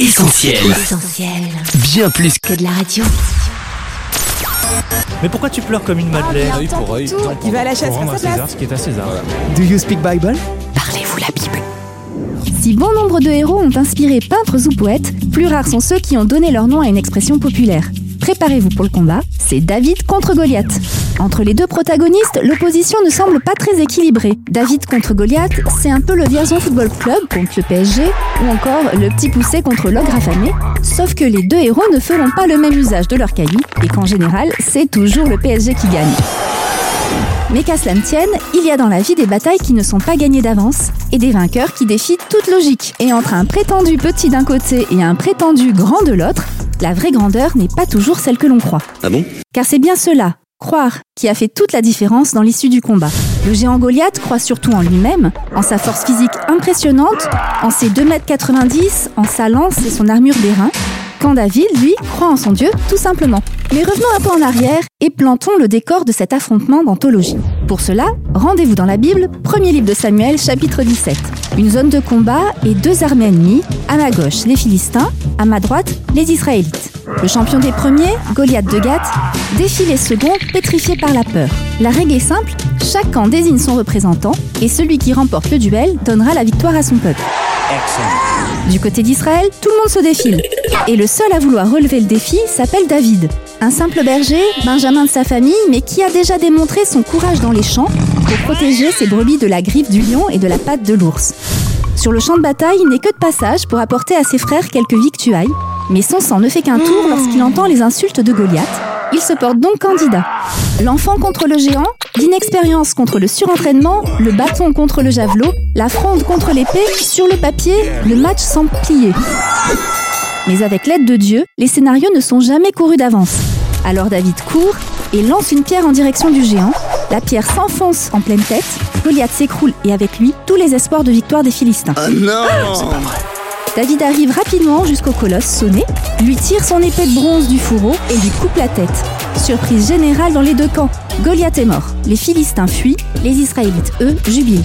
Essentiel. Essentiel. Bien plus que de la radio. Mais pourquoi tu pleures comme une madeleine Œil pour œil. Il va à la chasse Pour rendre à à sa place. César ce qui est à César. Do you speak Bible? Parlez-vous la Bible Si bon nombre de héros ont inspiré peintres ou poètes, plus rares sont ceux qui ont donné leur nom à une expression populaire. Préparez-vous pour le combat, c'est David contre Goliath. Entre les deux protagonistes, l'opposition ne semble pas très équilibrée. David contre Goliath, c'est un peu le Vierzon Football Club contre le PSG, ou encore le petit poussé contre l'ogre affamé. Sauf que les deux héros ne feront pas le même usage de leur cailloux, et qu'en général, c'est toujours le PSG qui gagne. Mais qu'à cela ne tienne, il y a dans la vie des batailles qui ne sont pas gagnées d'avance et des vainqueurs qui défient toute logique. Et entre un prétendu petit d'un côté et un prétendu grand de l'autre, la vraie grandeur n'est pas toujours celle que l'on croit. Ah bon? Car c'est bien cela, croire, qui a fait toute la différence dans l'issue du combat. Le géant Goliath croit surtout en lui-même, en sa force physique impressionnante, en ses 2m90, en sa lance et son armure d'airain, quand David, lui, croit en son Dieu, tout simplement. Mais revenons un peu en arrière et plantons le décor de cet affrontement d'anthologie. Pour cela, rendez-vous dans la Bible, premier livre de Samuel, chapitre 17. Une zone de combat et deux armées ennemies, à ma gauche les Philistins, à ma droite les Israélites. Le champion des premiers, Goliath de Gath, défie les seconds pétrifiés par la peur. La règle est simple, chaque camp désigne son représentant et celui qui remporte le duel donnera la victoire à son peuple. Du côté d'Israël, tout le monde se défile. Et le seul à vouloir relever le défi s'appelle David. Un simple berger, benjamin de sa famille, mais qui a déjà démontré son courage dans les champs pour protéger ses brebis de la griffe du lion et de la patte de l'ours. Sur le champ de bataille, il n'est que de passage pour apporter à ses frères quelques victuailles, mais son sang ne fait qu'un tour lorsqu'il entend les insultes de Goliath. Il se porte donc candidat. L'enfant contre le géant, l'inexpérience contre le surentraînement, le bâton contre le javelot, la fronde contre l'épée, sur le papier, le match semble plié. Mais avec l'aide de Dieu, les scénarios ne sont jamais courus d'avance. Alors David court et lance une pierre en direction du géant. La pierre s'enfonce en pleine tête, Goliath s'écroule et avec lui tous les espoirs de victoire des Philistins. Ah non David arrive rapidement jusqu'au colosse sonné, lui tire son épée de bronze du fourreau et lui coupe la tête. Surprise générale dans les deux camps. Goliath est mort. Les Philistins fuient, les Israélites, eux, jubilent.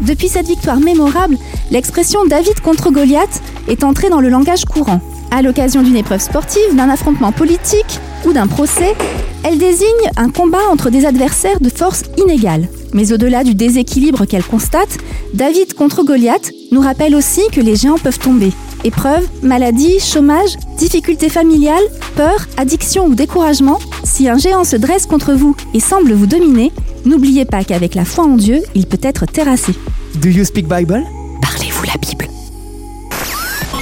Depuis cette victoire mémorable, l'expression David contre Goliath est entrée dans le langage courant. À l'occasion d'une épreuve sportive, d'un affrontement politique ou d'un procès, elle désigne un combat entre des adversaires de force inégale. Mais au-delà du déséquilibre qu'elle constate, David contre Goliath nous rappelle aussi que les géants peuvent tomber. Épreuves, maladies, chômage, difficultés familiales, peur, addiction ou découragement, si un géant se dresse contre vous et semble vous dominer, n'oubliez pas qu'avec la foi en Dieu, il peut être terrassé. Do you speak Bible?